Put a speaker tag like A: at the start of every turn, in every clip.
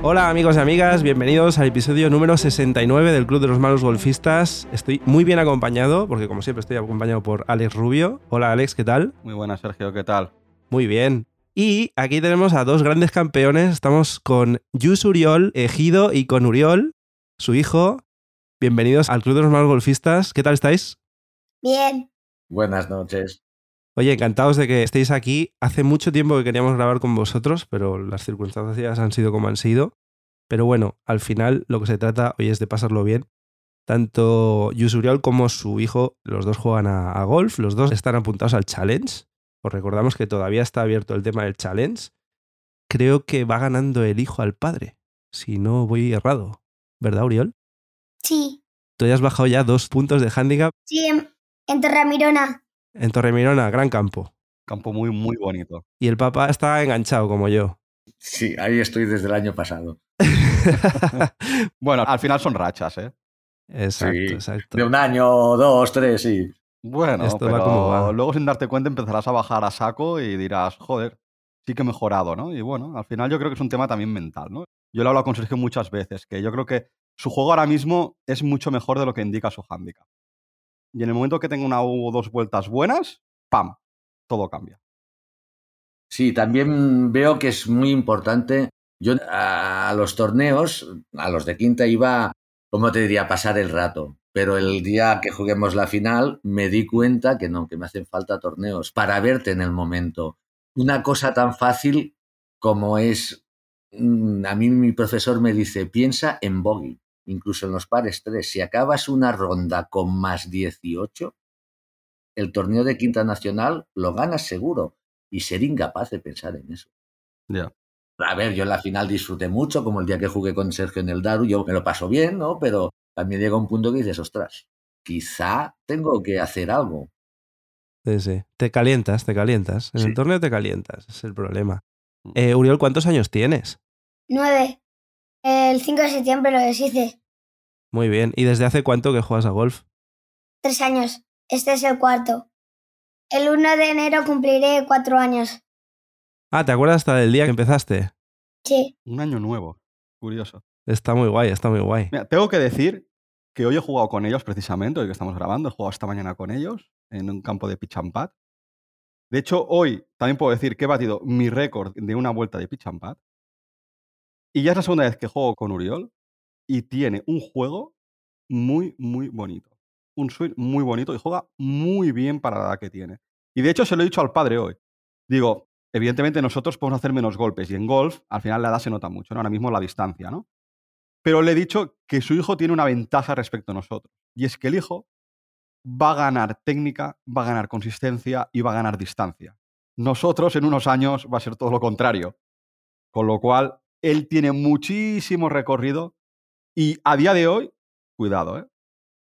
A: Hola amigos y amigas, bienvenidos al episodio número 69 del Club de los Malos Golfistas. Estoy muy bien acompañado, porque como siempre estoy acompañado por Alex Rubio. Hola Alex, ¿qué tal?
B: Muy buenas Sergio, ¿qué tal?
A: Muy bien. Y aquí tenemos a dos grandes campeones. Estamos con Yus Uriol, Ejido, y con Uriol, su hijo. Bienvenidos al Club de los Malos Golfistas. ¿Qué tal estáis?
C: Bien.
D: Buenas noches.
A: Oye, encantados de que estéis aquí. Hace mucho tiempo que queríamos grabar con vosotros, pero las circunstancias han sido como han sido. Pero bueno, al final lo que se trata hoy es de pasarlo bien. Tanto Yusuriol como su hijo, los dos juegan a, a, golf, los dos están apuntados al challenge. Os recordamos que todavía está abierto el tema del challenge. Creo que va ganando el hijo al padre, si no voy errado. ¿Verdad, Uriol?
C: Sí.
A: Tú ya has bajado ya dos puntos de handicap.
C: Sí, en, en Torremirona.
A: En Torremirona, gran campo.
B: Campo muy, muy bonito.
A: Y el papá está enganchado como yo.
D: Sí, ahí estoy desde el año pasado.
B: bueno, al final son rachas, ¿eh?
A: Exacto,
D: Sí,
A: exacto.
D: De un año, dos, tres, sí.
B: Bueno,
A: Esto
B: pero
A: va como va.
B: luego sin darte cuenta empezarás a bajar a saco y dirás, joder, sí que he mejorado, ¿no? Y bueno, al final yo creo que es un tema también mental, ¿no? Yo lo he hablado con Sergio muchas veces, que yo creo que su juego ahora mismo es mucho mejor de lo que indica su handicap. Y en el momento que tenga una o dos vueltas buenas, ¡pam! Todo cambia.
D: Sí, también veo que es muy importante. Yo a los torneos, a los de quinta iba, ¿cómo te diría? Pasar el rato. Pero el día que juguemos la final me di cuenta que no, que me hacen falta torneos para verte en el momento. Una cosa tan fácil como es, mm, a mí mi profesor me dice, piensa en bogey, incluso en los pares 3. Si acabas una ronda con más 18, el torneo de quinta nacional lo ganas seguro y ser incapaz de pensar en eso.
B: Ya.
D: A ver, yo en la final disfruté mucho, como el día que jugué con Sergio en el Daru, yo me lo paso bien, ¿no? Pero también llega un punto que dices, ostras, quizá tengo que hacer algo.
A: Sí, sí. Te calientas, te calientas. En
D: Sí.
A: el torneo te calientas, es el problema.
B: Mm.
A: Eh, Uriol, ¿cuántos años tienes?
C: Nueve. El 5 de septiembre lo deshice.
A: Muy bien. ¿Y desde hace cuánto que juegas a golf?
C: Tres años. Este es el cuarto. El 1 de enero cumpliré cuatro años.
A: Ah, ¿te acuerdas hasta del día que empezaste?
C: Sí.
B: Un año nuevo. Curioso.
A: Está muy guay, está muy guay.
B: Mira, tengo que decir que hoy he jugado con ellos precisamente, hoy que estamos grabando, he jugado esta mañana con ellos en un campo de pitch and pad. De hecho, hoy también puedo decir que he batido mi récord de una vuelta de pitch and pad. Y ya es la segunda vez que juego con Uriol y tiene un juego muy, muy bonito. Un swing muy bonito y juega muy bien para la edad que tiene. Y de hecho se lo he dicho al padre hoy. Digo, evidentemente nosotros podemos hacer menos golpes y en golf al final la edad se nota mucho, ¿no? Ahora mismo la distancia, ¿no? Pero le he dicho que su hijo tiene una ventaja respecto a nosotros. Y es que el hijo va a ganar técnica, va a ganar consistencia y va a ganar distancia. Nosotros en unos años va a ser todo lo contrario. Con lo cual, él tiene muchísimo recorrido y a día de hoy, cuidado, ¿eh?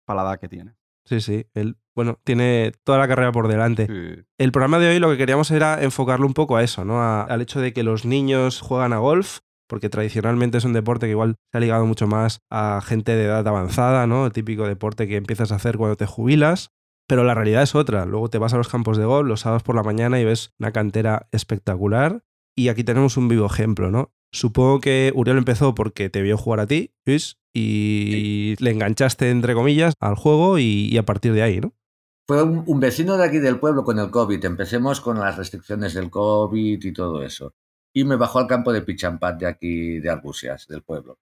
B: Para la edad que tiene.
A: Sí, sí. Él, bueno, tiene toda la carrera por delante.
B: Sí.
A: El programa de hoy lo que queríamos era enfocarlo un poco a eso, ¿no? A- al hecho de que los niños juegan a golf, porque tradicionalmente es un deporte que igual se ha ligado mucho más a gente de edad avanzada, ¿no? El típico deporte que empiezas a hacer cuando te jubilas. Pero la realidad es otra. Luego te vas a los campos de golf los sábados por la mañana y ves una cantera espectacular. Y aquí tenemos un vivo ejemplo, ¿no? Supongo que Uriel empezó porque te vio jugar a ti, Luis, y le enganchaste, entre comillas, al juego y, y a partir de ahí, ¿no?
D: Fue un, un vecino de aquí del pueblo con el COVID. Empecemos con las restricciones del COVID y todo eso. Y me bajó al campo de Pichampat de aquí, de Argusias, del pueblo.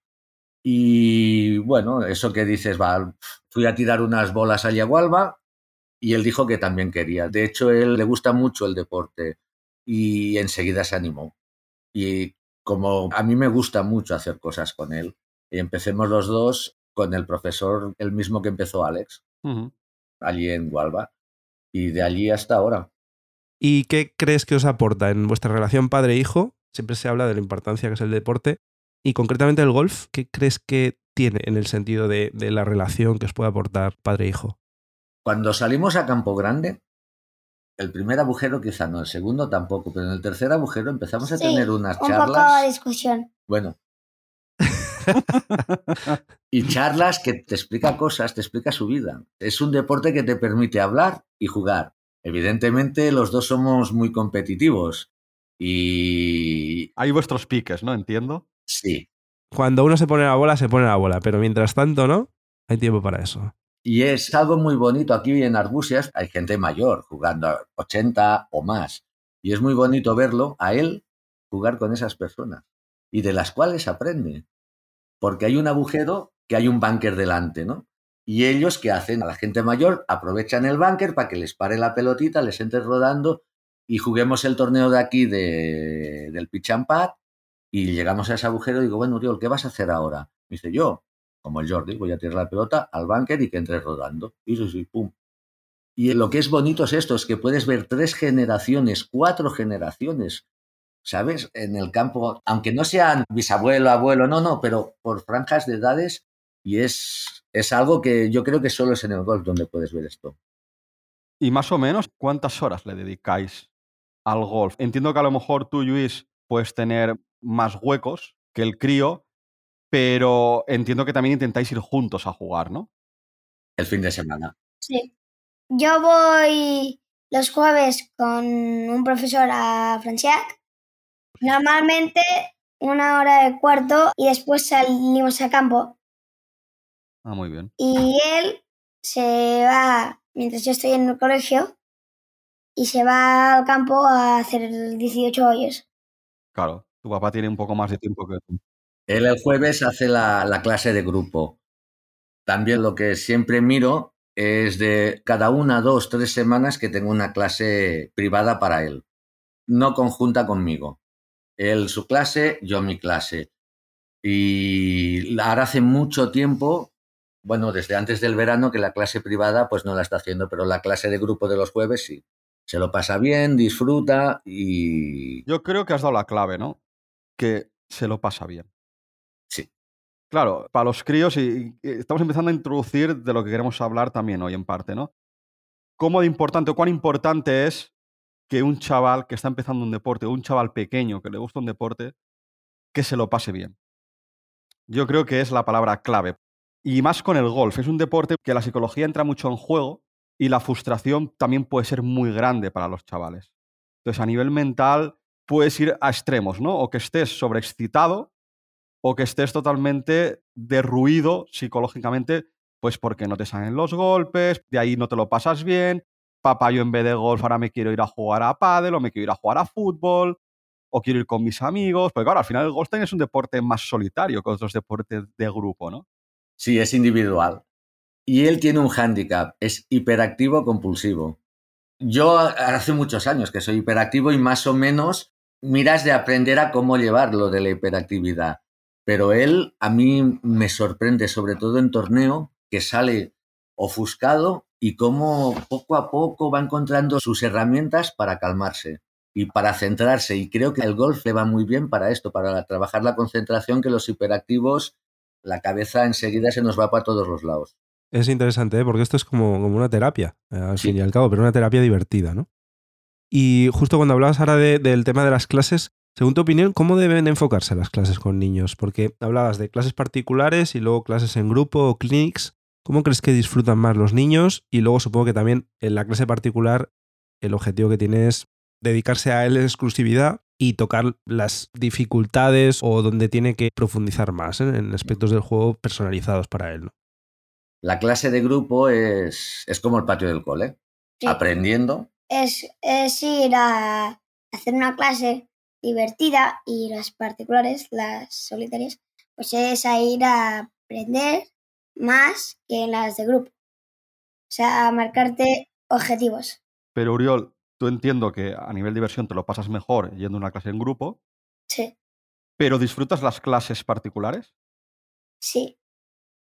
D: Y bueno, eso que dices, va, fui a tirar unas bolas a Yagualba y él dijo que también quería. De hecho, él le gusta mucho el deporte y enseguida se animó. Y como a mí me gusta mucho hacer cosas con él, empecemos los dos con el profesor, el mismo que empezó Alex, allí en Gualba. Y de allí hasta ahora.
A: ¿Y qué crees que os aporta en vuestra relación padre-hijo? Siempre se habla de la importancia que es el deporte. Y concretamente el golf, ¿qué crees que tiene en el sentido de, de la relación que os puede aportar padre-hijo?
D: Cuando salimos a Campo Grande, el primer agujero quizá no, el segundo tampoco, pero en el tercer agujero empezamos a
C: Sí,
D: tener unas
C: un poco de
D: charlas.
C: discusión.
D: Bueno. y charlas que te explica cosas, te explica su vida. Es un deporte que te permite hablar y jugar. Evidentemente los dos somos muy competitivos Y
B: Hay vuestros piques, ¿no? Entiendo.
D: sí,
A: Cuando uno se pone la bola, se pone la bola, pero mientras tanto, ¿no? Hay tiempo para eso.
D: Y es algo muy bonito. Aquí en Arbusias hay gente mayor jugando a 80 o más. Y es muy bonito verlo a él jugar con esas personas y de las cuales aprende. Porque hay un agujero que hay un banker delante, ¿no? Y ellos que hacen a la gente mayor aprovechan el banker para que les pare la pelotita, les entre rodando y juguemos el torneo de aquí de, del pitch and pad y llegamos a ese agujero y digo, bueno, Uriol, ¿qué vas a hacer ahora? Me dice, yo, como el Jordi, voy a tirar la pelota al banker y que entre rodando. Y sí, pum. Y lo que es bonito es esto, es que puedes ver tres generaciones, cuatro generaciones, ¿sabes? En el campo, aunque no sean bisabuelo, abuelo, no, no, pero por franjas de edades y es, es algo que yo creo que solo es en el golf donde puedes ver esto.
B: Y más o menos, ¿cuántas horas le dedicáis al golf? Entiendo que a lo mejor tú, Luis, puedes tener más huecos que el crío, pero entiendo que también intentáis ir juntos a jugar, ¿no?
D: El fin de semana.
C: Sí. Yo voy los jueves con un profesor a Franciac. Normalmente una hora de cuarto y después salimos a campo.
B: Ah, muy bien.
C: Y él se va, mientras yo estoy en el colegio, y se va al campo a hacer 18 hoyos.
B: Claro, tu papá tiene un poco más de tiempo que tú.
D: Él el jueves hace la, la clase de grupo. También lo que siempre miro es de cada una, dos, tres semanas que tengo una clase privada para él. No conjunta conmigo. Él su clase, yo mi clase. Y ahora hace mucho tiempo, bueno, desde antes del verano, que la clase privada pues no la está haciendo, pero la clase de grupo de los jueves sí. Se lo pasa bien, disfruta y
B: Yo creo que has dado la clave, ¿no? Que se lo pasa bien. Claro, para los críos, y, y estamos empezando a introducir de lo que queremos hablar también hoy en parte, ¿no? ¿Cómo de importante o cuán importante es que un chaval que está empezando un deporte, o un chaval pequeño que le gusta un deporte, que se lo pase bien? Yo creo que es la palabra clave. Y más con el golf. Es un deporte que la psicología entra mucho en juego y la frustración también puede ser muy grande para los chavales. Entonces, a nivel mental, puedes ir a extremos, ¿no? O que estés sobreexcitado o que estés totalmente derruido psicológicamente, pues porque no te salen los golpes, de ahí no te lo pasas bien, papá, yo en vez de golf ahora me quiero ir a jugar a pádel o me quiero ir a jugar a fútbol o quiero ir con mis amigos, porque claro, al final el golf también es un deporte más solitario que otros deportes de grupo, ¿no?
D: Sí, es individual. Y él tiene un hándicap, es hiperactivo compulsivo. Yo hace muchos años que soy hiperactivo y más o menos miras de aprender a cómo llevarlo de la hiperactividad. Pero él a mí me sorprende, sobre todo en torneo, que sale ofuscado y cómo poco a poco va encontrando sus herramientas para calmarse y para centrarse. Y creo que el golf le va muy bien para esto, para trabajar la concentración, que los hiperactivos, la cabeza enseguida se nos va para todos los lados.
A: Es interesante, ¿eh? porque esto es como, como una terapia, eh, al
D: Sí.
A: fin y al cabo, pero una terapia divertida, ¿no? Y justo cuando hablabas ahora de- del tema de las clases, según tu opinión, ¿cómo deben enfocarse las clases con niños? Porque hablabas de clases particulares y luego clases en grupo o clinics. ¿Cómo crees que disfrutan más los niños? Y luego supongo que también en la clase particular el objetivo que tiene es dedicarse a él en exclusividad y tocar las dificultades o donde tiene que profundizar más ¿eh? en aspectos del juego personalizados para él. ¿no?
D: La clase de grupo es, es como el patio del cole,
C: Sí.
D: aprendiendo.
C: Es, es ir a hacer una clase divertida y las particulares, las solitarias, pues es a ir a aprender más que en las de grupo. O sea, a marcarte objetivos.
B: Pero Uriol, tú entiendo que a nivel diversión te lo pasas mejor yendo a una clase en grupo,
C: Sí,
B: pero ¿disfrutas las clases particulares?
C: sí,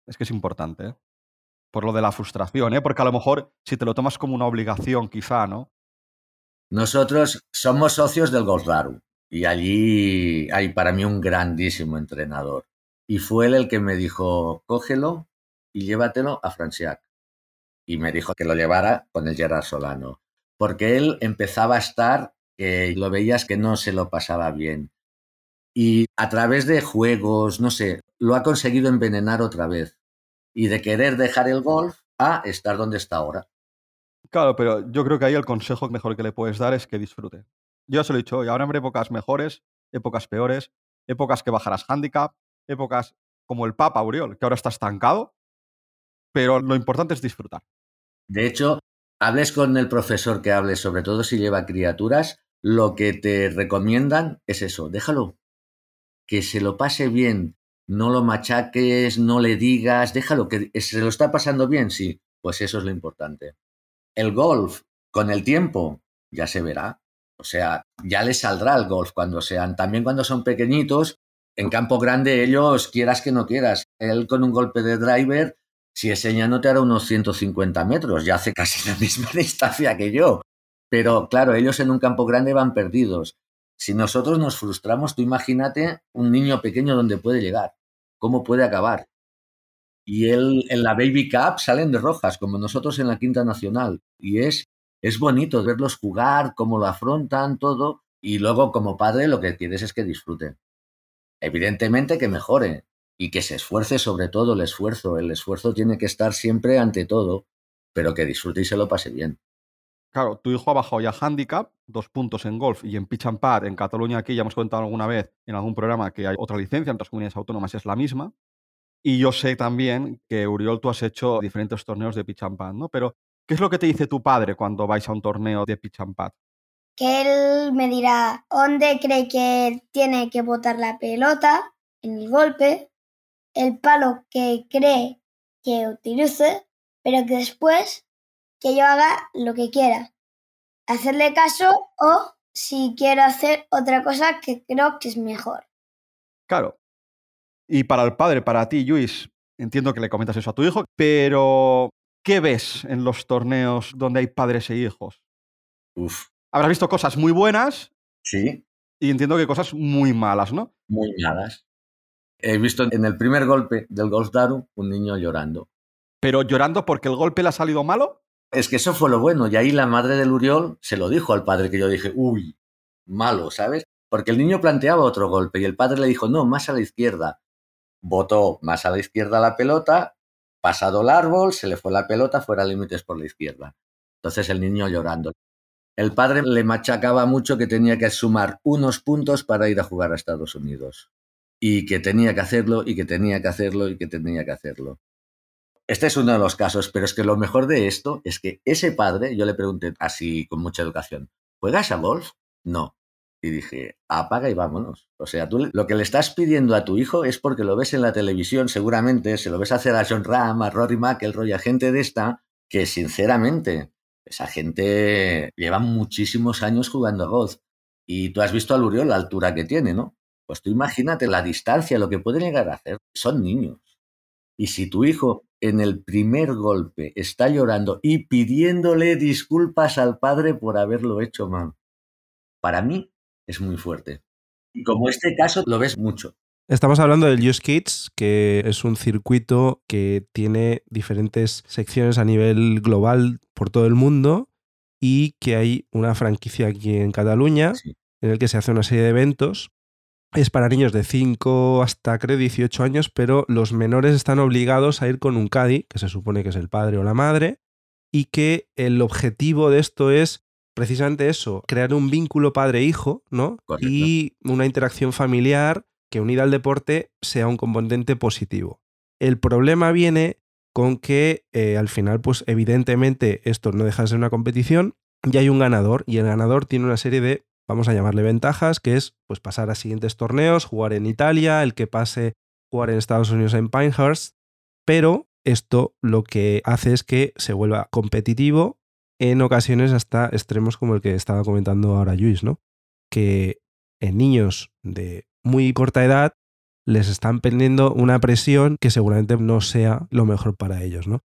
B: Es que es importante, ¿eh? Por lo de la frustración, ¿eh? Porque a lo mejor si te lo tomas como una obligación, quizá, ¿no?
D: Nosotros somos socios del Golf Raru y allí hay para mí un grandísimo entrenador. Y fue él el que me dijo, cógelo y llévatelo a Franciac. Y me dijo que lo llevara con el Gerard Solano. Porque él empezaba a estar, que lo veías que no se lo pasaba bien. Y a través de juegos, no sé, lo ha conseguido envenenar otra vez. Y de querer dejar el golf a estar donde está ahora.
B: Claro, pero yo creo que ahí el consejo mejor que le puedes dar es que disfrute. Yo se lo he dicho hoy, ahora habrá épocas mejores, épocas peores, épocas que bajarás handicap, épocas como el Papa Uriol, que ahora está estancado, pero lo importante es disfrutar.
D: De hecho, hables con el profesor que hables, sobre todo si lleva criaturas, lo que te recomiendan es eso, déjalo, que se lo pase bien, no lo machaques, no le digas, déjalo, que se lo está pasando bien, sí, pues eso es lo importante. El golf, con el tiempo, ya se verá. O sea, ya les saldrá el golf cuando sean. También cuando son pequeñitos, en campo grande ellos, quieras que no quieras. Él con un golpe de driver, si enseña no te hará unos 150 metros, ya hace casi la misma distancia que yo. Pero claro, ellos en un campo grande van perdidos. Si nosotros nos frustramos, tú imagínate un niño pequeño donde puede llegar, cómo puede acabar. Y él en la Baby Cup salen de rojas, como nosotros en la Quinta Nacional. Y es, es bonito verlos jugar, cómo lo afrontan, todo. Y luego, como padre, lo que quieres es que disfruten. Evidentemente que mejore y que se esfuerce sobre todo el esfuerzo. El esfuerzo tiene que estar siempre ante todo, pero que disfrute y se lo pase bien.
B: Claro, tu hijo ha bajado ya handicap, dos puntos en golf y en pitch and pad. En Cataluña aquí ya hemos contado alguna vez en algún programa que hay otra licencia, en otras comunidades autónomas es la misma. Y yo sé también que, Uriol, tú has hecho diferentes torneos de pitch and pad, ¿no? Pero, ¿qué es lo que te dice tu padre cuando vais a un torneo de pitch and pad?
C: Que él me dirá dónde cree que tiene que botar la pelota en el golpe, el palo que cree que utilice, pero que después que yo haga lo que quiera. Hacerle caso o si quiero hacer otra cosa que creo que es mejor.
B: Claro. Y para el padre, para ti, Luis, entiendo que le comentas eso a tu hijo, pero ¿qué ves en los torneos donde hay padres e hijos?
D: Uf,
B: Habrás visto cosas muy buenas
D: sí,
B: y entiendo que cosas muy malas, ¿no?
D: muy malas. He visto en el primer golpe del Golf Daru un niño llorando.
B: Pero llorando porque el golpe le ha salido malo.
D: Es que eso fue lo bueno. Y ahí la madre del Uriol se lo dijo al padre, que yo dije, uy, malo, ¿sabes? Porque el niño planteaba otro golpe y el padre le dijo, no, más a la izquierda. Votó más a la izquierda la pelota, pasado el árbol, se le fue la pelota fuera límites por la izquierda. Entonces el niño llorando. El padre le machacaba mucho que tenía que sumar unos puntos para ir a jugar a Estados Unidos. Y que tenía que hacerlo, y que tenía que hacerlo, y que tenía que hacerlo. Este es uno de los casos, pero es que lo mejor de esto es que ese padre, yo le pregunté así con mucha educación, ¿juegas a golf? No. Y dije, apaga y vámonos. O sea, tú lo que le estás pidiendo a tu hijo es porque lo ves en la televisión, seguramente, se lo ves hacer a John Ram, a Rory McIlroy, a gente de esta, que sinceramente, esa gente lleva muchísimos años jugando a golf. Y tú has visto al Uriol la altura que tiene, ¿no? Pues tú imagínate la distancia, lo que puede llegar a hacer. Son niños. Y si tu hijo en el primer golpe está llorando y pidiéndole disculpas al padre por haberlo hecho mal, para mí es muy fuerte. Y como este caso lo ves mucho.
A: Estamos hablando del Use Kids, que es un circuito que tiene diferentes secciones a nivel global por todo el mundo y que hay una franquicia aquí en Cataluña
D: Sí.
A: en el que se hace una serie de eventos. Es para niños de 5 hasta creo 18 años, pero los menores están obligados a ir con un caddy, que se supone que es el padre o la madre, y que el objetivo de esto es precisamente eso, crear un vínculo padre-hijo, ¿no?
D: Correcto.
A: Y una interacción familiar que unida al deporte sea un componente positivo. El problema viene con que eh, al final, pues evidentemente esto no deja de ser una competición y hay un ganador y el ganador tiene una serie de, vamos a llamarle ventajas, que es pues pasar a siguientes torneos, jugar en Italia, el que pase jugar en Estados Unidos en Pinehurst, pero esto lo que hace es que se vuelva competitivo en ocasiones hasta extremos como el que estaba comentando ahora Luis, ¿no? Que en niños de muy corta edad les están poniendo una presión que seguramente no sea lo mejor para ellos, ¿no?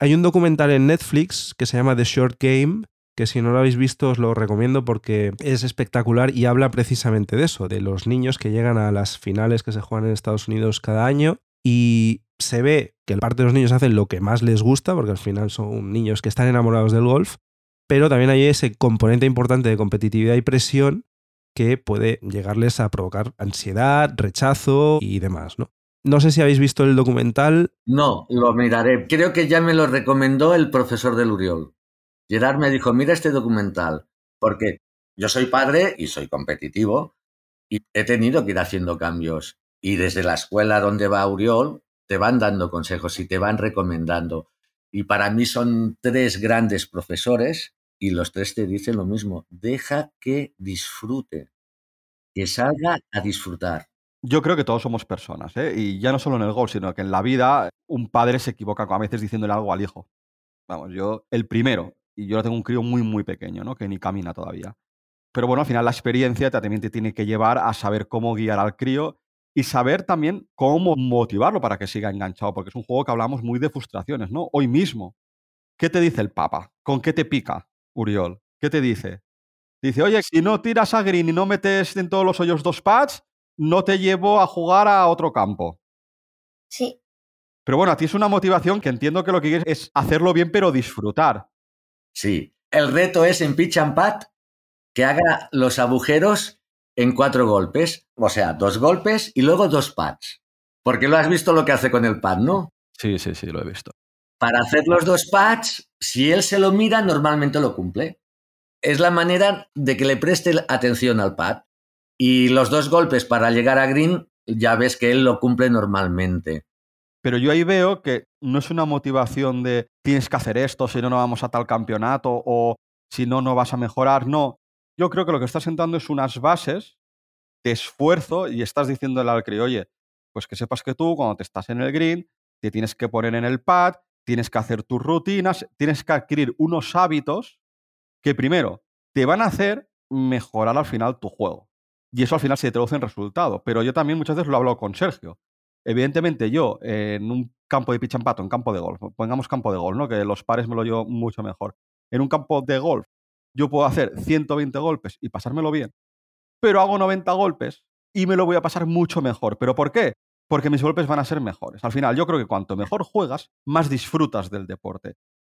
A: Hay un documental en Netflix que se llama The Short Game, que si no lo habéis visto os lo recomiendo porque es espectacular y habla precisamente de eso, de los niños que llegan a las finales que se juegan en Estados Unidos cada año y se ve que parte de los niños hacen lo que más les gusta, porque al final son niños que están enamorados del golf, pero también hay ese componente importante de competitividad y presión que puede llegarles a provocar ansiedad, rechazo y demás, ¿no? No sé si habéis visto el documental.
D: No, lo miraré. Creo que ya me lo recomendó el profesor del Uriol. Gerard me dijo, mira este documental, porque Yo soy padre y soy competitivo y he tenido que ir haciendo cambios. Y desde la escuela donde va Uriol, te van dando consejos y te van recomendando. Y para mí son tres grandes profesores y los tres te dicen lo mismo. Deja que disfrute, que salga a disfrutar.
B: Yo creo que todos somos personas, ¿eh? y ya no solo en el gol, sino que en la vida un padre se equivoca a veces diciéndole algo al hijo. Vamos, yo, el primero, y yo tengo un crío muy, muy pequeño, ¿no? Que ni camina todavía. Pero bueno, al final la experiencia también te tiene que llevar a saber cómo guiar al crío y saber también cómo motivarlo para que siga enganchado, porque es un juego que hablamos muy de frustraciones, ¿no? Hoy mismo, ¿qué te dice el Papa? ¿Con qué te pica, Uriol? ¿Qué te dice? Dice, oye, si no tiras a Green y no metes en todos los hoyos dos pads, no te llevo a jugar a otro campo.
C: Sí.
B: Pero bueno, a ti es una motivación que entiendo que lo que quieres es hacerlo bien, pero disfrutar.
D: Sí. El reto es en pitch and pat que haga los agujeros en cuatro golpes, o sea, dos golpes y luego dos pads. Porque lo has visto lo que hace con el pad, ¿no?
B: Sí, sí, sí, lo he visto.
D: Para hacer los dos pads, si él se lo mira, normalmente lo cumple. Es la manera de que le preste atención al pad. Y los dos golpes para llegar a green, ya ves que él lo cumple normalmente.
B: Pero yo ahí veo que no es una motivación de tienes que hacer esto, si no, no vamos a tal campeonato o si no, no vas a mejorar. No, yo creo que lo que estás sentando es unas bases de esfuerzo y estás diciéndole al crío, oye, pues que sepas que tú cuando te estás en el green, te tienes que poner en el pad, tienes que hacer tus rutinas, tienes que adquirir unos hábitos que primero te van a hacer mejorar al final tu juego. Y eso al final se traduce en resultado. Pero yo también muchas veces lo hablo con Sergio. Evidentemente yo en un campo de and en campo de golf, pongamos campo de golf, ¿no? que los pares me lo llevo mucho mejor. En un campo de golf yo puedo hacer 120 golpes y pasármelo bien, pero hago 90 golpes y me lo voy a pasar mucho mejor. ¿Pero por qué? Porque mis golpes van a ser mejores. Al final, yo creo que cuanto mejor juegas, más disfrutas del deporte.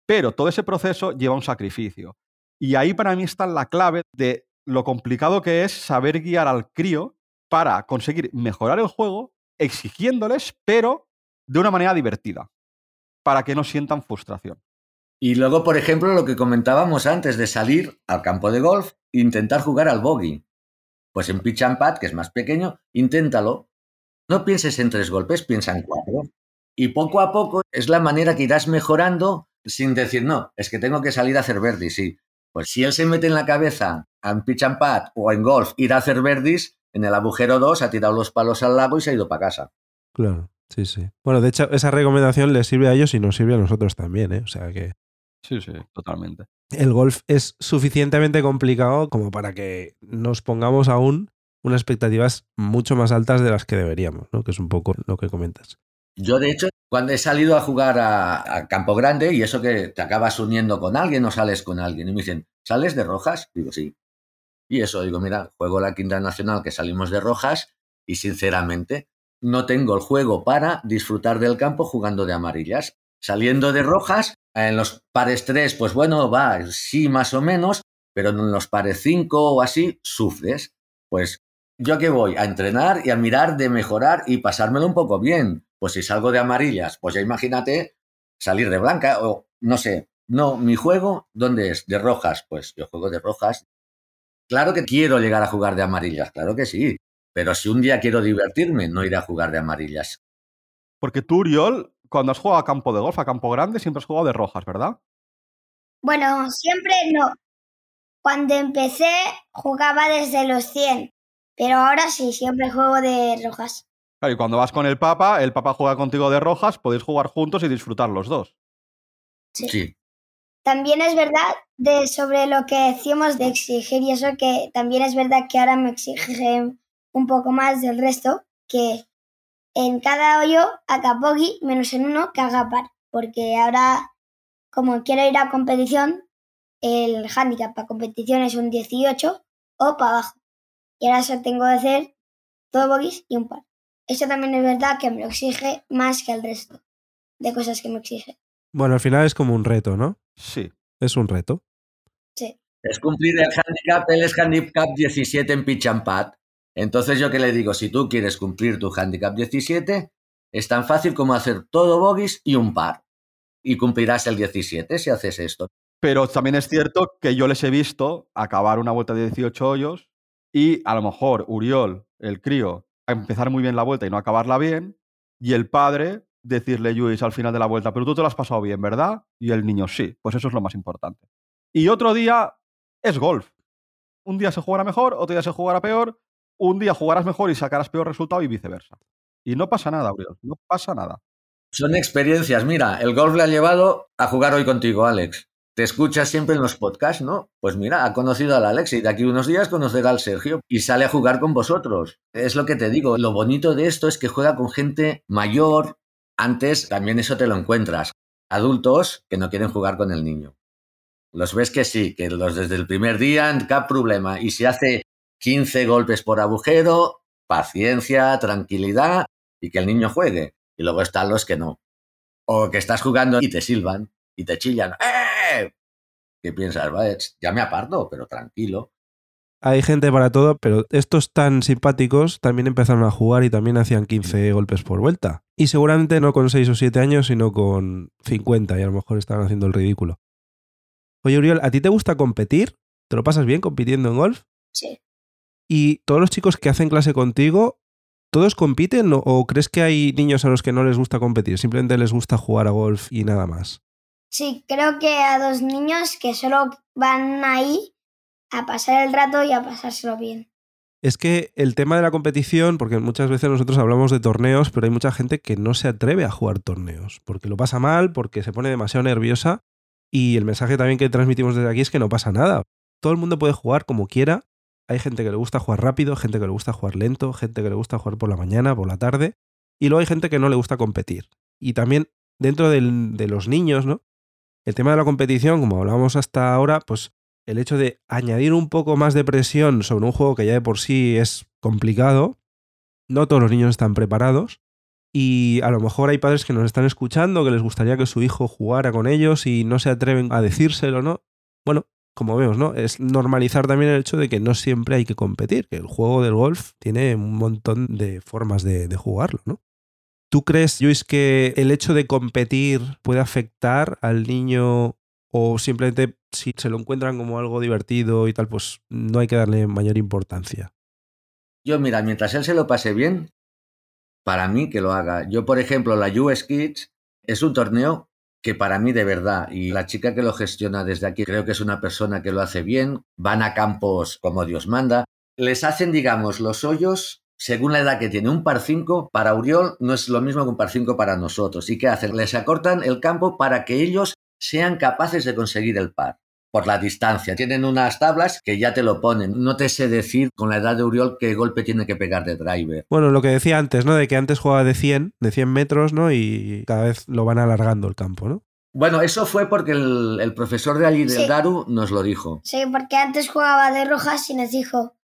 B: Pero todo ese proceso lleva un sacrificio. Y ahí para mí está la clave de lo complicado que es saber guiar al crío para conseguir mejorar el juego, exigiéndoles, pero de una manera divertida, para que no sientan frustración.
D: Y luego, por ejemplo, lo que comentábamos antes de salir al campo de golf intentar jugar al bogey. Pues en pitch and pad, que es más pequeño, inténtalo. No pienses en tres golpes, piensa en cuatro. Y poco a poco es la manera que irás mejorando sin decir, no, es que tengo que salir a hacer verdis. Sí, pues si él se mete en la cabeza en pitch and pad o en golf ir a hacer verdis, en el agujero 2 ha tirado los palos al lago y se ha ido para casa.
A: Claro, sí, sí. Bueno, de hecho, esa recomendación les sirve a ellos y nos sirve a nosotros también, ¿eh? O sea que
B: Sí, sí, totalmente.
A: El golf es suficientemente complicado como para que nos pongamos aún unas expectativas mucho más altas de las que deberíamos, ¿no? Que es un poco lo que comentas.
D: Yo, de hecho, cuando he salido a jugar a, Campo Grande y eso que te acabas uniendo con alguien o sales con alguien, y me dicen, ¿sales de rojas? Digo, sí. Y eso, digo, mira, juego la quinta nacional que salimos de rojas y sinceramente no tengo el juego para disfrutar del campo jugando de amarillas. Saliendo de rojas, en los pares 3, pues bueno, va, sí, más o menos, pero en los pares 5 o así, sufres. Pues yo que voy a entrenar y a mirar de mejorar y pasármelo un poco bien. Pues si salgo de amarillas, pues ya imagínate salir de blanca o no sé. No, mi juego, ¿dónde es? De rojas. Pues yo juego de rojas. Claro que quiero llegar a jugar de amarillas, claro que sí. Pero si un día quiero divertirme, no iré a jugar de amarillas.
B: Porque tú, Uriol, cuando has jugado a campo de golf, a campo grande, siempre has jugado de rojas, ¿verdad?
C: Bueno, siempre no. Cuando empecé jugaba desde los 100, pero ahora sí, siempre juego de rojas.
B: Claro, y cuando vas con el Papa, el Papa juega contigo de rojas, podéis jugar juntos y disfrutar los dos.
C: Sí. También es verdad de sobre lo que decíamos de exigir y eso que también es verdad que ahora me exigen un poco más del resto, que en cada hoyo haga bogey menos en uno que haga par, porque ahora, como quiero ir a competición, el handicap para competición es un 18 o para abajo. Y ahora solo tengo que hacer todo bogeys y un par. Eso también es verdad que me lo exige más que el resto de cosas que me exige.
A: Bueno, al final es como un reto, ¿no?
B: Sí.
A: Es un reto.
C: Sí.
D: Es cumplir el handicap, él es handicap 17 en pitch and pad. Entonces yo que le digo, si tú quieres cumplir tu handicap 17, es tan fácil como hacer todo bogies y un par. Y cumplirás el 17 si haces esto.
B: Pero también es cierto que yo les he visto acabar una vuelta de 18 hoyos y a lo mejor Uriol, el crío, a empezar muy bien la vuelta y no acabarla bien, y el padre decirle, Luis, al final de la vuelta, pero tú te lo has pasado bien, ¿verdad? Y el niño, sí, pues eso es lo más importante. Y otro día es golf. Un día se jugará mejor, otro día se jugará peor, un día jugarás mejor y sacarás peor resultado y viceversa. Y no pasa nada, Uriol, no pasa nada.
D: Son experiencias. Mira, el golf le ha llevado a jugar hoy contigo, Alex. Te escuchas siempre en los podcasts, ¿no? Pues mira, ha conocido al Alex y de aquí unos días conocerá al Sergio y sale a jugar con vosotros. Es lo que te digo. Lo bonito de esto es que juega con gente mayor. Antes también eso te lo encuentras. Adultos que no quieren jugar con el niño. Los ves que sí, que los desde el primer día, cap problema. Y si hace 15 golpes por agujero, paciencia, tranquilidad y que el niño juegue. Y luego están los que no. O que estás jugando y te silban y te chillan. ¡Eh! ¿Qué piensas? ya me aparto, pero tranquilo.
A: Hay gente para todo, pero estos tan simpáticos también empezaron a jugar y también hacían 15 golpes por vuelta. Y seguramente no con 6 o 7 años, sino con 50 y a lo mejor estaban haciendo el ridículo. Oye, Uriol, ¿a ti te gusta competir? ¿Te lo pasas bien compitiendo en golf?
C: Sí.
A: ¿Y todos los chicos que hacen clase contigo, todos compiten o crees que hay niños a los que no les gusta competir? Simplemente les gusta jugar a golf y nada más.
C: Sí, creo que a dos niños que solo van ahí a pasar el rato y a pasárselo bien.
A: Es que el tema de la competición, porque muchas veces nosotros hablamos de torneos, pero hay mucha gente que no se atreve a jugar torneos, porque lo pasa mal, porque se pone demasiado nerviosa y el mensaje también que transmitimos desde aquí es que no pasa nada. Todo el mundo puede jugar como quiera. Hay gente que le gusta jugar rápido, gente que le gusta jugar lento, gente que le gusta jugar por la mañana, por la tarde, y luego hay gente que no le gusta competir. Y también dentro de los niños, ¿no? El tema de la competición, como hablábamos hasta ahora, pues el hecho de añadir un poco más de presión sobre un juego que ya de por sí es complicado, no todos los niños están preparados y a lo mejor hay padres que nos están escuchando que les gustaría que su hijo jugara con ellos y no se atreven a decírselo, ¿no? Bueno, como vemos, ¿no? Es normalizar también el hecho de que no siempre hay que competir, que el juego del golf tiene un montón de formas de, jugarlo, ¿no? ¿Tú crees, Luis, que el hecho de competir puede afectar al niño o simplemente si se lo encuentran como algo divertido y tal, pues no hay que darle mayor importancia?
D: Yo, mira, mientras él se lo pase bien, para mí que lo haga. Yo, por ejemplo, la US Kids es un torneo que para mí de verdad, y la chica que lo gestiona desde aquí creo que es una persona que lo hace bien, van a campos como Dios manda, les hacen, digamos, los hoyos según la edad que tiene. Un par 5 para Uriol no es lo mismo que un par 5 para nosotros. ¿Y qué hacen? Les acortan el campo para que ellos sean capaces de conseguir el par por la distancia. Tienen unas tablas que ya te lo ponen. No te sé decir con la edad de Uriol qué golpe tiene que pegar de driver.
A: Bueno, lo que decía antes, ¿no? De que antes jugaba de 100, de 100 metros, ¿no? Y cada vez lo van alargando el campo, ¿no?
D: Bueno, eso fue porque el, profesor de allí del Daru nos lo dijo.
C: Sí, porque antes jugaba de rojas y nos dijo,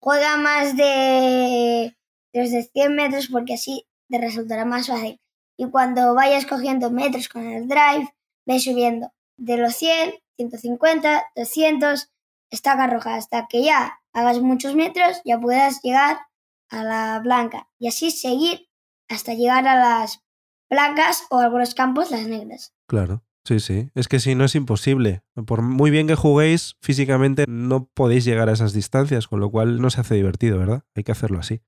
C: juega más de desde 100 metros porque así te resultará más fácil. Y cuando vayas cogiendo metros con el drive, ves subiendo de los 100, 150, 200, estaca roja, hasta que ya hagas muchos metros, ya puedas llegar a la blanca y así seguir hasta llegar a las blancas o algunos campos las negras.
A: Claro. Sí, sí. Es que si no es imposible. Por muy bien que juguéis, físicamente no podéis llegar a esas distancias, con lo cual no se hace divertido, ¿verdad? Hay que hacerlo así.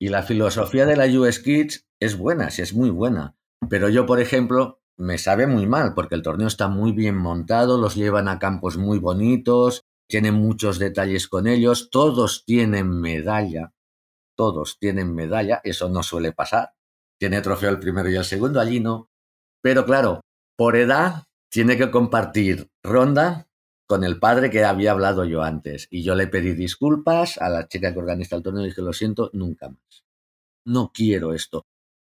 D: Y la filosofía de la US Kids es buena, sí es muy buena. Pero yo, por ejemplo, me sabe muy mal, porque el torneo está muy bien montado, los llevan a campos muy bonitos, tienen muchos detalles con ellos, todos tienen medalla, todos tienen medalla, eso no suele pasar. Tiene trofeo el primero y el segundo, allí no. Pero claro, por edad, tiene que compartir ronda con el padre que había hablado yo antes. Y yo le pedí disculpas a la chica que organiza el torneo y dije, lo siento, nunca más. No quiero esto.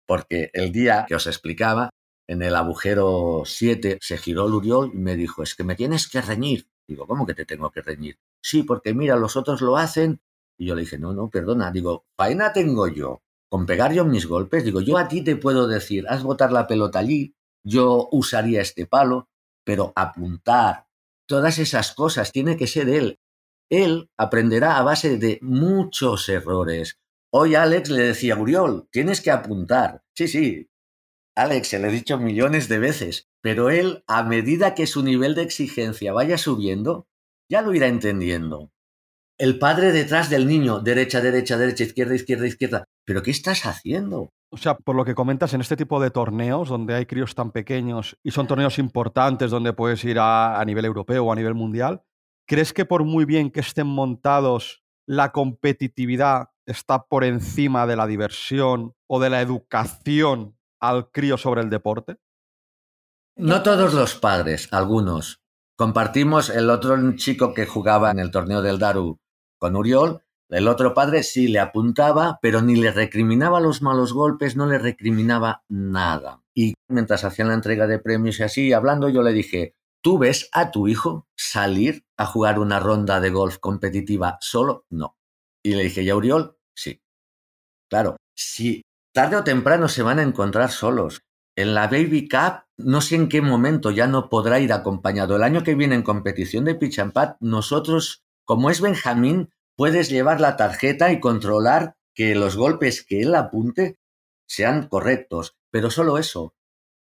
D: Porque el día que os explicaba, en el agujero 7 se giró Luriol y me dijo, es que me tienes que reñir. Digo, ¿cómo que te tengo que reñir? Sí, porque mira, los otros lo hacen. Y yo le dije, no, no, perdona. Digo, faena tengo yo. Con pegar yo mis golpes, digo, yo a ti te puedo decir, haz botar la pelota allí, yo usaría este palo, pero apuntar, todas esas cosas, tiene que ser él. Él aprenderá a base de muchos errores. Hoy Alex le decía, Uriol, tienes que apuntar. Sí, sí. Alex, se lo he dicho millones de veces, pero él, a medida que su nivel de exigencia vaya subiendo, ya lo irá entendiendo. El padre detrás del niño, derecha, derecha, derecha, izquierda, izquierda, izquierda. ¿Pero qué estás haciendo?
B: O sea, por lo que comentas, en este tipo de torneos donde hay críos tan pequeños y son torneos importantes donde puedes ir a, nivel europeo o a nivel mundial, ¿crees que por muy bien que estén montados, la competitividad está por encima de la diversión o de la educación al crío sobre el deporte?
D: No todos los padres, algunos. Compartimos el otro chico que jugaba en el torneo del Daru con Uriol. El otro padre sí le apuntaba, pero ni le recriminaba los malos golpes, no le recriminaba nada. Y mientras hacían la entrega de premios y así, hablando, yo le dije, ¿tú ves a tu hijo salir a jugar una ronda de golf competitiva solo? No. Y le dije, ¿y a Uriol? Sí. Claro, si tarde o temprano se van a encontrar solos. En la Baby Cup, no sé en qué momento ya no podrá ir acompañado. El año que viene en competición de pitch and nosotros, como es Benjamín, puedes llevar la tarjeta y controlar que los golpes que él apunte sean correctos. Pero solo eso.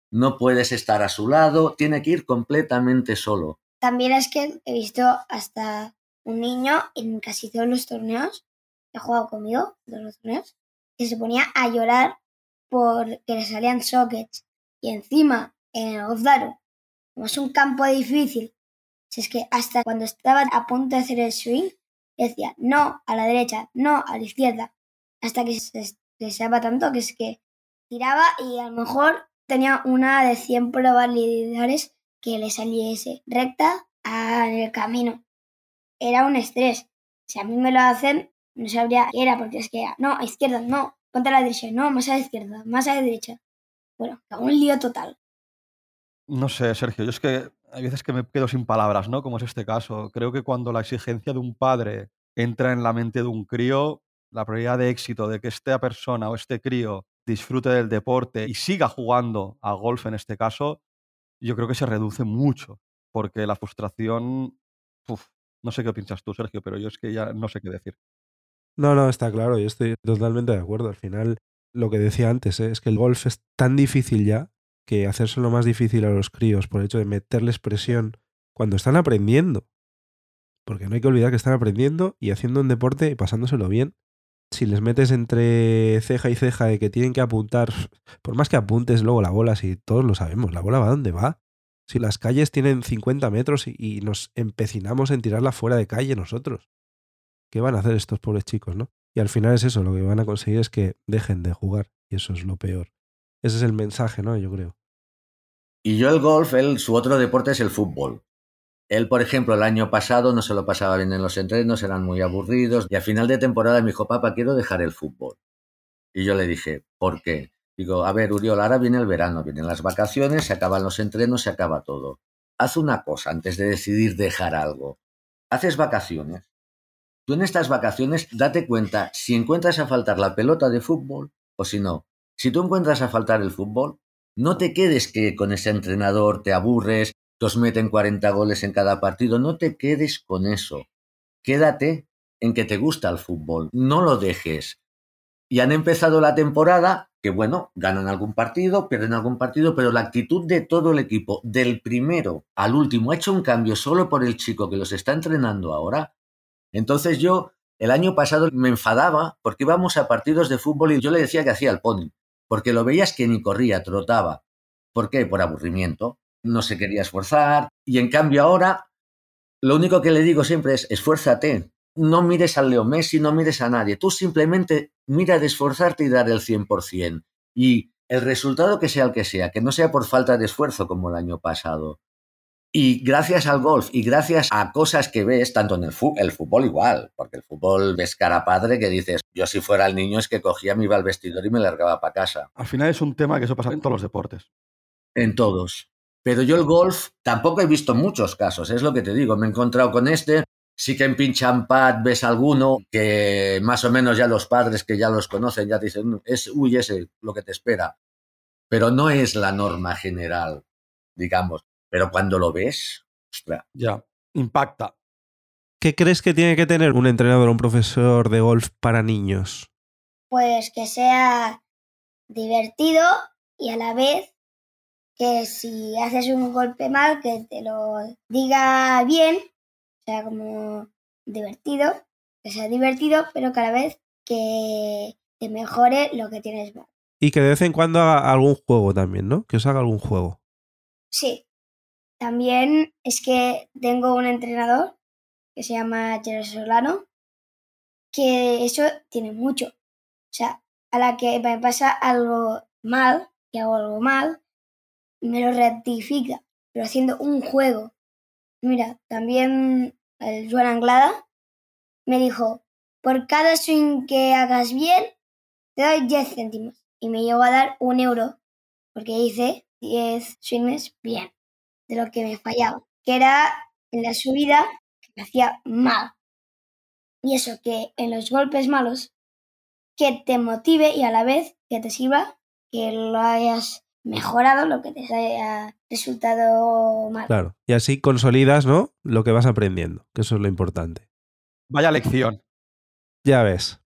D: No puedes estar a su lado, tiene que ir completamente solo.
C: También es que he visto hasta un niño en casi todos los torneos, ha jugado conmigo, todos los torneos, que se ponía a llorar porque le salían sockets. Y encima, en el Daru, como es un campo difícil, si es que hasta cuando estaba a punto de hacer el swing, decía no a la derecha, no a la izquierda, hasta que se deseaba tanto que es que tiraba y a lo mejor tenía una de 100 probabilidades que le saliese recta en el camino. Era un estrés. Si a mí me lo hacen, no sabría qué era, porque es que, no, a izquierda, no, ponte a la derecha, no, más a la izquierda, más a la derecha. Bueno, un lío total.
B: No sé, Sergio, yo es que hay veces que me quedo sin palabras, ¿no? Como es este caso. Creo que cuando la exigencia de un padre entra en la mente de un crío, la probabilidad de éxito de que esta persona o este crío disfrute del deporte y siga jugando a golf en este caso, yo creo que se reduce mucho, porque la frustración, no sé qué piensas tú, Sergio, pero yo es que ya no sé qué decir.
A: No, no, está claro, yo estoy totalmente de acuerdo. Al final, lo que decía antes, ¿eh? es que el golf es tan difícil ya que hacérselo más difícil a los críos por el hecho de meterles presión cuando están aprendiendo. Porque no hay que olvidar que están aprendiendo y haciendo un deporte y pasándoselo bien. Si les metes entre ceja y ceja de que tienen que apuntar, por más que apuntes luego la bola, si todos lo sabemos, la bola va donde va. Si las calles tienen 50 metros y, y nos empecinamos en tirarla fuera de calle nosotros. ¿Qué van a hacer estos pobres chicos, no? Y al final es eso, lo que van a conseguir es que dejen de jugar, y eso es lo peor. Ese es el mensaje, ¿no? Yo creo.
D: Y yo el golf, él, su otro deporte es el fútbol. Él, por ejemplo, el año pasado no se lo pasaba bien en los entrenos, eran muy aburridos, y a final de temporada me dijo, papá, quiero dejar el fútbol. Y yo le dije, ¿por qué? Digo, a ver, Uriol, ahora viene el verano, vienen las vacaciones, se acaban los entrenos, se acaba todo. Haz una cosa antes de decidir dejar algo. Haces vacaciones Tú en estas vacaciones date cuenta si encuentras a faltar la pelota de fútbol o si no. Si tú encuentras a faltar el fútbol, no te quedes que con ese entrenador te aburres, te os meten 40 goles en cada partido, no te quedes con eso. Quédate en que te gusta el fútbol, no lo dejes. Y han empezado la temporada, que bueno, ganan algún partido, pierden algún partido, pero la actitud de todo el equipo, del primero al último, ha hecho un cambio solo por el chico que los está entrenando ahora, entonces yo el año pasado me enfadaba porque íbamos a partidos de fútbol y yo le decía que hacía el pony, porque lo veías que ni corría, trotaba. ¿Por qué? Por aburrimiento. No se quería esforzar. Y en cambio ahora, lo único que le digo siempre es, esfuérzate. No mires al Leo Messi, no mires a nadie. Tú simplemente mira de esforzarte y dar el 100%. Y el resultado que sea el que sea, que no sea por falta de esfuerzo como el año pasado, y gracias al golf y gracias a cosas que ves, tanto en el, el fútbol igual, porque el fútbol ves cara padre que dices, yo si fuera el niño es que cogía, me iba al vestidor y me largaba para casa.
B: Al final es un tema que eso pasa en todos los deportes.
D: En todos. Pero yo el golf tampoco he visto muchos casos, es lo que te digo, me he encontrado con este, sí que en pinchan pad ves alguno que más o menos ya los padres que ya los conocen ya dicen, es, uy, ese lo que te espera. Pero no es la norma general, digamos. Pero cuando lo ves, ostras.
B: Ya, impacta.
A: ¿Qué crees que tiene que tener un entrenador o un profesor de golf para niños?
C: Pues que sea divertido, y a la vez que si haces un golpe mal, que te lo diga bien, o sea, como divertido, que sea divertido, pero que a la vez que te mejore lo que tienes mal.
A: Y que de vez en cuando haga algún juego también, ¿no? Que os haga algún juego.
C: Sí. También es que tengo un entrenador que se llama Gerard Solano, que eso tiene mucho. O sea, a la que me pasa algo mal, que hago algo mal, me lo rectifica, pero haciendo un juego. Mira, también el Joan Anglada me dijo, por cada swing que hagas bien, te doy 10 céntimos. Y me llegó a dar un euro, porque hice 10 swings bien, de lo que me fallaba, que era en la subida que me hacía mal. Y eso, que en los golpes malos, que te motive y a la vez que te sirva que lo hayas mejorado lo que te haya resultado mal.
A: Claro. Y así consolidas, ¿no? Lo que vas aprendiendo, que eso es lo importante.
B: Vaya lección.
A: Ya ves.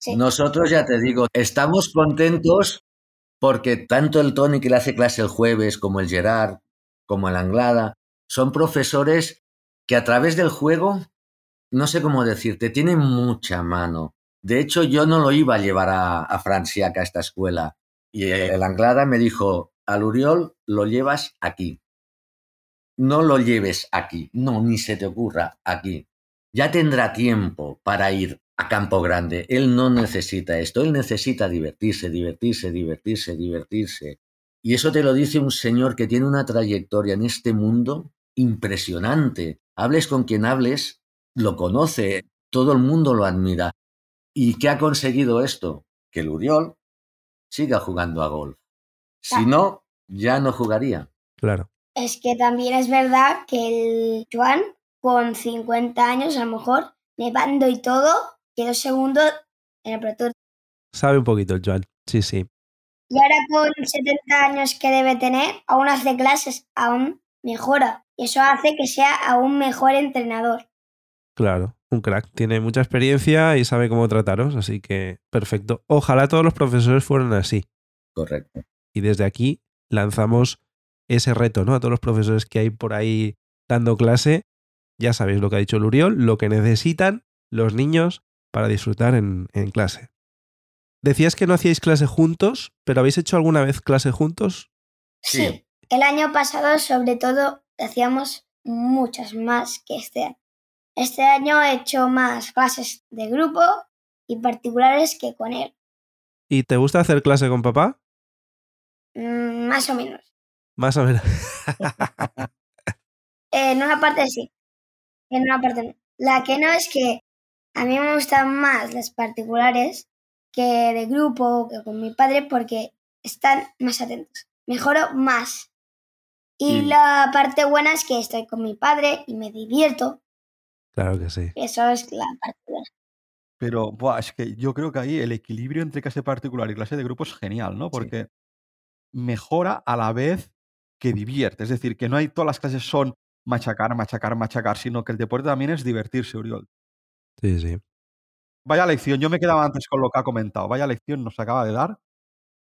C: Sí.
D: Nosotros ya te digo, estamos contentos porque tanto el Tony que le hace clase el jueves, como el Gerard, como el Anglada, son profesores que a través del juego, no sé cómo decirte, tienen mucha mano. De hecho, yo no lo iba a llevar a, a Franciac a esta escuela. Y el Anglada me dijo, al Uriol lo llevas aquí. No lo lleves aquí. No, ni se te ocurra aquí. Ya tendrá tiempo para ir a Campo Grande. Él no necesita esto. Él necesita divertirse, divertirse, divertirse, divertirse. Y eso te lo dice un señor que tiene una trayectoria en este mundo impresionante. Hables con quien hables, lo conoce, todo el mundo lo admira. ¿Y qué ha conseguido esto? Que el Uriol siga jugando a golf. Si no, ya no jugaría.
A: Claro.
C: Es que también es verdad que el Joan, con 50 años, a lo mejor, nevando y todo, quedó segundo en el Pro Tour.
A: Sabe un poquito el Joan. Sí, sí.
C: Y ahora con 70 años que debe tener, aún hace clases, aún mejora. Y eso hace que sea aún mejor entrenador.
A: Claro, un crack. Tiene mucha experiencia y sabe cómo trataros, así que perfecto. Ojalá todos los profesores fueran así.
D: Correcto.
A: Y desde aquí lanzamos ese reto, ¿no? A todos los profesores que hay por ahí dando clase. Ya sabéis lo que ha dicho Luriol, lo que necesitan los niños para disfrutar en, en clase. Decías que no hacíais clase juntos, pero ¿habéis hecho alguna vez clase juntos?
D: Sí.
C: El año pasado, sobre todo, hacíamos muchas más que este año. Este año he hecho más clases de grupo y particulares que con él.
A: ¿Y te gusta hacer clase con papá?
C: Mm, más o menos.
A: Más o menos.
C: Eh, en una parte sí, en una parte no. La que no es que a mí me gustan más las particulares que de grupo que con mi padre porque están más atentos. Mejoro más. Y
B: Y-
C: la parte buena es que estoy con mi padre y me divierto.
A: Claro que sí.
C: Eso es la parte buena.
B: Pero buah, es que yo creo que ahí el equilibrio entre clase particular y clase de grupo es genial, ¿no? Porque mejora a la vez que divierte. Es decir, que no hay todas las clases son machacar, machacar, machacar, sino que el deporte también es divertirse, Uriol.
A: Sí, sí.
B: Vaya lección, yo me quedaba antes con lo que ha comentado. Vaya lección nos acaba de dar.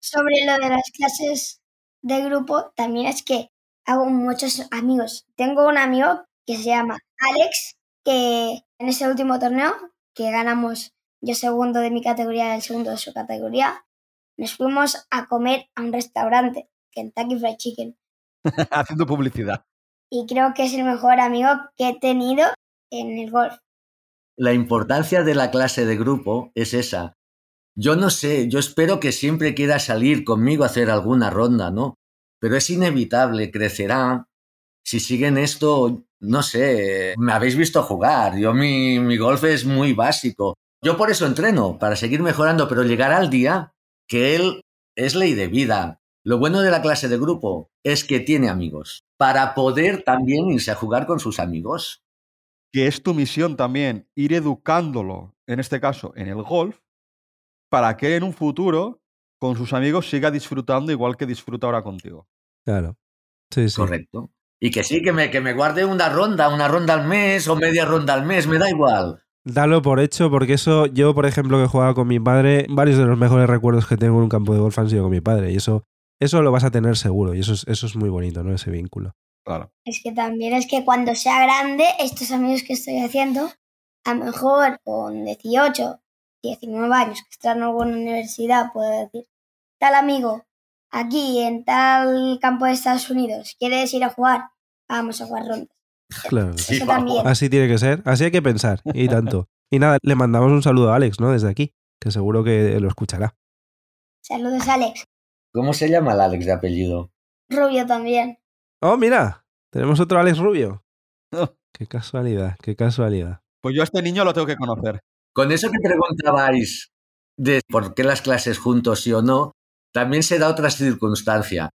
C: Sobre lo de las clases de grupo, también es que hago muchos amigos. Tengo un amigo que se llama Alex, que en ese último torneo, que ganamos yo segundo de mi categoría, el segundo de su categoría, nos fuimos a comer a un restaurante, Kentucky Fried Chicken.
B: Haciendo publicidad.
C: Y creo que es el mejor amigo que he tenido en el golf.
D: La importancia de la clase de grupo es esa. Yo no sé, yo espero que siempre quiera salir conmigo a hacer alguna ronda, ¿no? Pero es inevitable, crecerá. Si siguen esto, no sé, me habéis visto jugar. Yo mi, mi golf es muy básico. Yo por eso entreno, para seguir mejorando, pero llegará el día que él es ley de vida. Lo bueno de la clase de grupo es que tiene amigos, para poder también irse a jugar con sus amigos.
B: Que es tu misión también ir educándolo, en este caso en el golf, para que en un futuro con sus amigos siga disfrutando igual que disfruta ahora contigo.
A: Claro. Sí, sí.
D: Correcto. Y que sí, que me, que me guarde una ronda, una ronda al mes o media ronda al mes, me da igual.
A: Dalo por hecho, porque eso, yo, por ejemplo, que jugaba con mi padre, varios de los mejores recuerdos que tengo en un campo de golf han sido con mi padre. Y eso eso lo vas a tener seguro y eso es, eso es muy bonito, ¿no? Ese vínculo.
B: Claro.
C: Es que también es que cuando sea grande, estos amigos que estoy haciendo, a lo mejor con 18, 19 años, que están en alguna universidad, puedo decir, tal amigo, aquí en tal campo de Estados Unidos, ¿quieres ir a jugar? Vamos a jugar rondas.
A: Claro.
D: Sí,
C: Eso también.
A: Así tiene que ser, así hay que pensar, y tanto. Y nada, le mandamos un saludo a Alex, ¿no? Desde aquí, que seguro que lo escuchará.
C: Saludos, Alex.
D: ¿Cómo se llama el Alex de apellido?
C: Rubio también.
A: Oh, mira, tenemos otro Alex Rubio.
B: Oh.
A: Qué casualidad, qué casualidad.
B: Pues yo a este niño lo tengo que conocer.
D: Con eso que preguntabais de por qué las clases juntos sí o no, también se da otra circunstancia.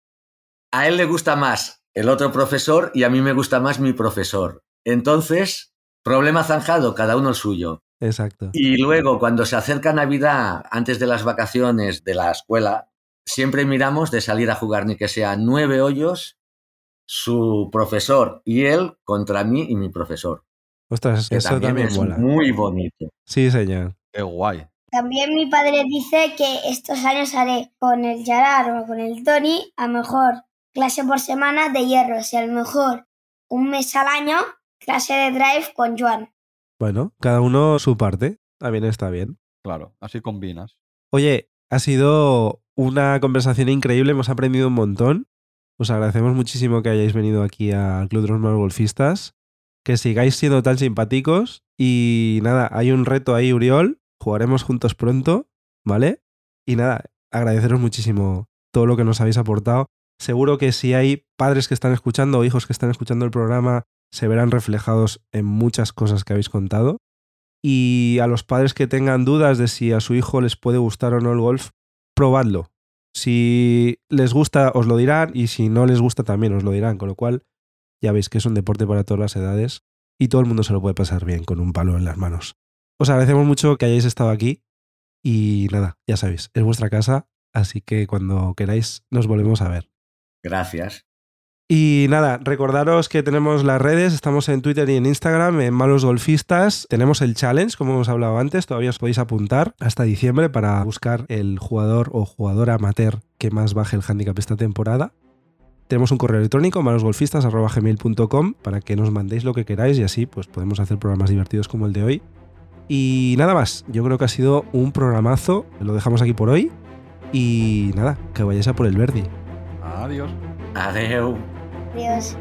D: A él le gusta más el otro profesor y a mí me gusta más mi profesor. Entonces, problema zanjado, cada uno el suyo.
A: Exacto.
D: Y luego, cuando se acerca Navidad, antes de las vacaciones de la escuela, siempre miramos de salir a jugar, ni que sea nueve hoyos, su profesor y él contra mí y mi profesor.
A: Ostras,
D: Que
A: eso
D: también,
A: también
D: es
A: mola.
D: muy bonito.
A: Sí, señor.
B: Qué guay.
C: También mi padre dice que estos años haré con el Gerard o con el Tony, a lo mejor clase por semana de hierros y a lo mejor un mes al año clase de drive con Joan.
A: Bueno, cada uno su parte. También está bien.
B: Claro, así combinas.
A: Oye, ha sido una conversación increíble, hemos aprendido un montón. Os agradecemos muchísimo que hayáis venido aquí al Club de los Malos Golfistas. Que sigáis siendo tan simpáticos. Y nada, hay un reto ahí, Uriol. Jugaremos juntos pronto, ¿vale? Y nada, agradeceros muchísimo todo lo que nos habéis aportado. Seguro que si hay padres que están escuchando o hijos que están escuchando el programa, se verán reflejados en muchas cosas que habéis contado. Y a los padres que tengan dudas de si a su hijo les puede gustar o no el golf, probadlo. Si les gusta, os lo dirán, y si no les gusta, también os lo dirán. Con lo cual, ya veis que es un deporte para todas las edades y todo el mundo se lo puede pasar bien con un palo en las manos. Os agradecemos mucho que hayáis estado aquí y nada, ya sabéis, es vuestra casa, así que cuando queráis nos volvemos a ver.
D: Gracias.
A: Y nada, recordaros que tenemos las redes, estamos en Twitter y en Instagram, en Malos Golfistas. Tenemos el challenge, como hemos hablado antes, todavía os podéis apuntar hasta diciembre para buscar el jugador o jugadora amateur que más baje el handicap esta temporada. Tenemos un correo electrónico, malosgolfistas.gmail.com, para que nos mandéis lo que queráis y así pues podemos hacer programas divertidos como el de hoy. Y nada más, yo creo que ha sido un programazo, lo dejamos aquí por hoy. Y nada, que vayáis a por el Verdi.
B: Adiós.
D: Adeu.
C: Adiós.